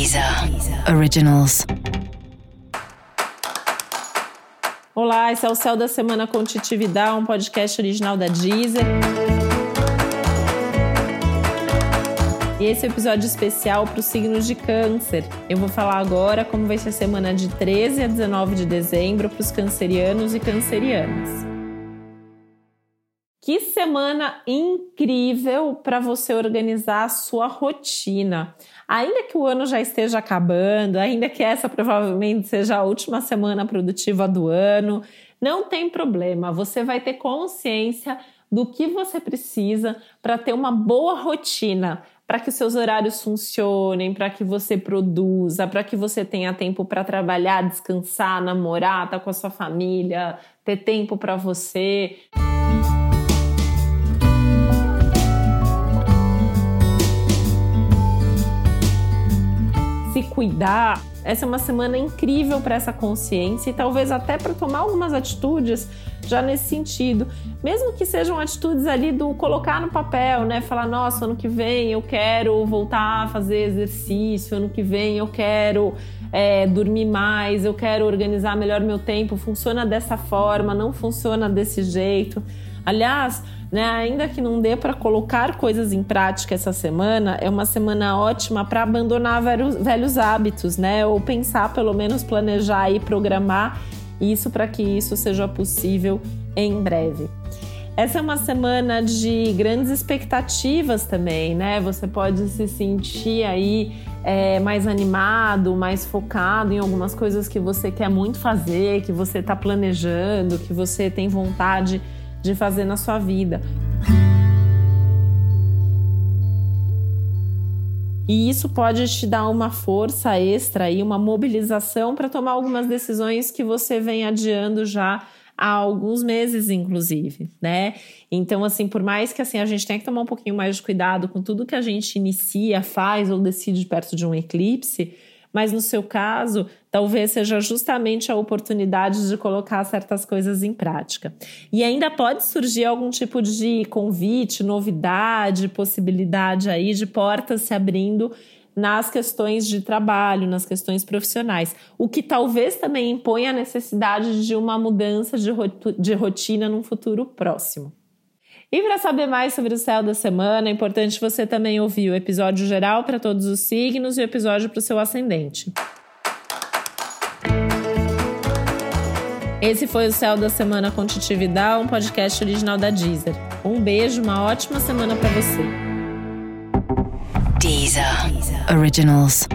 Deezer Originals. Olá, esse é o Céu da Semana com Titividade, um podcast original da Deezer. E esse é episódio especial para os signos de câncer. Eu vou falar agora como vai ser a semana de 13 a 19 de dezembro para os cancerianos e cancerianas. Que semana incrível para você organizar a sua rotina. Ainda que o ano já esteja acabando, ainda que essa provavelmente seja a última semana produtiva do ano, não tem problema, você vai ter consciência do que você precisa para ter uma boa rotina, para que seus horários funcionem, para que você produza, para que você tenha tempo para trabalhar, descansar, namorar, estar tá com a sua família, ter tempo para você. se cuidar. Essa é uma semana incrível para essa consciência e talvez até para tomar algumas atitudes já nesse sentido. Mesmo que sejam atitudes ali do colocar no papel, né? Falar, nossa, ano que vem eu quero voltar a fazer exercício, ano que vem eu quero é, dormir mais, eu quero organizar melhor meu tempo. Funciona dessa forma, não funciona desse jeito. Aliás, né, ainda que não dê para colocar coisas em prática essa semana, é uma semana ótima para abandonar velhos, velhos hábitos, né? Ou pensar, pelo menos planejar e programar isso para que isso seja possível em breve. Essa é uma semana de grandes expectativas também, né? Você pode se sentir aí é, mais animado, mais focado em algumas coisas que você quer muito fazer, que você está planejando, que você tem vontade de de fazer na sua vida. E isso pode te dar uma força extra e uma mobilização para tomar algumas decisões que você vem adiando já há alguns meses, inclusive, né? Então, assim, por mais que assim a gente tenha que tomar um pouquinho mais de cuidado com tudo que a gente inicia, faz ou decide perto de um eclipse, mas no seu caso, talvez seja justamente a oportunidade de colocar certas coisas em prática. E ainda pode surgir algum tipo de convite, novidade, possibilidade aí de portas se abrindo nas questões de trabalho, nas questões profissionais, o que talvez também imponha a necessidade de uma mudança de rotina num futuro próximo. E para saber mais sobre o céu da semana, é importante você também ouvir o episódio geral para todos os signos e o episódio para o seu ascendente. Esse foi o Céu da Semana com Titi Vidal, um podcast original da Deezer. Um beijo, uma ótima semana para você. Deezer. Originals.